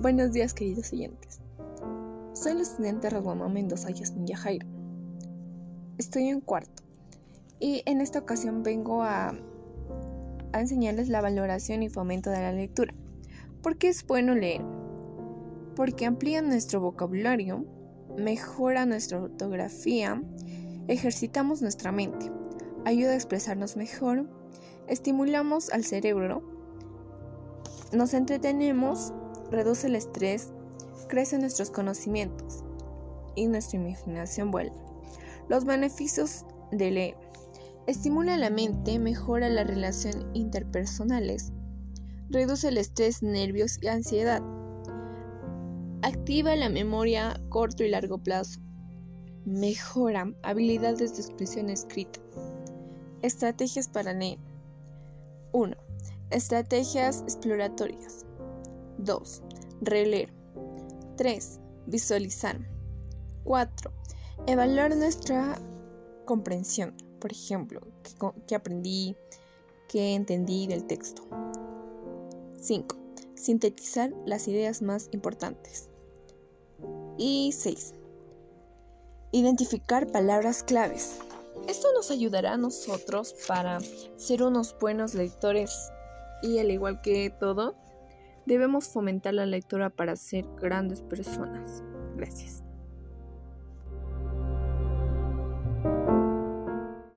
Buenos días, queridos oyentes. Soy la estudiante Raguama Mendoza Yasmin Yajairo. Estoy en cuarto y en esta ocasión vengo a, a enseñarles la valoración y fomento de la lectura. ¿Por qué es bueno leer? Porque amplía nuestro vocabulario, mejora nuestra ortografía, ejercitamos nuestra mente, ayuda a expresarnos mejor, estimulamos al cerebro, nos entretenemos reduce el estrés, crece nuestros conocimientos y nuestra imaginación vuelve. Los beneficios de leer. Estimula la mente, mejora las relaciones interpersonales, reduce el estrés, nervios y ansiedad. Activa la memoria corto y largo plazo. Mejora habilidades de expresión escrita. Estrategias para leer. 1. Estrategias exploratorias. 2. Releer. 3. Visualizar. 4. Evaluar nuestra comprensión. Por ejemplo, qué, aprendí, qué entendí del texto. 5. Sintetizar las ideas más importantes. Y 6. Identificar palabras claves. Esto nos ayudará a nosotros para ser unos buenos lectores y al igual que todo, Debemos fomentar la lectura para ser grandes personas. Gracias.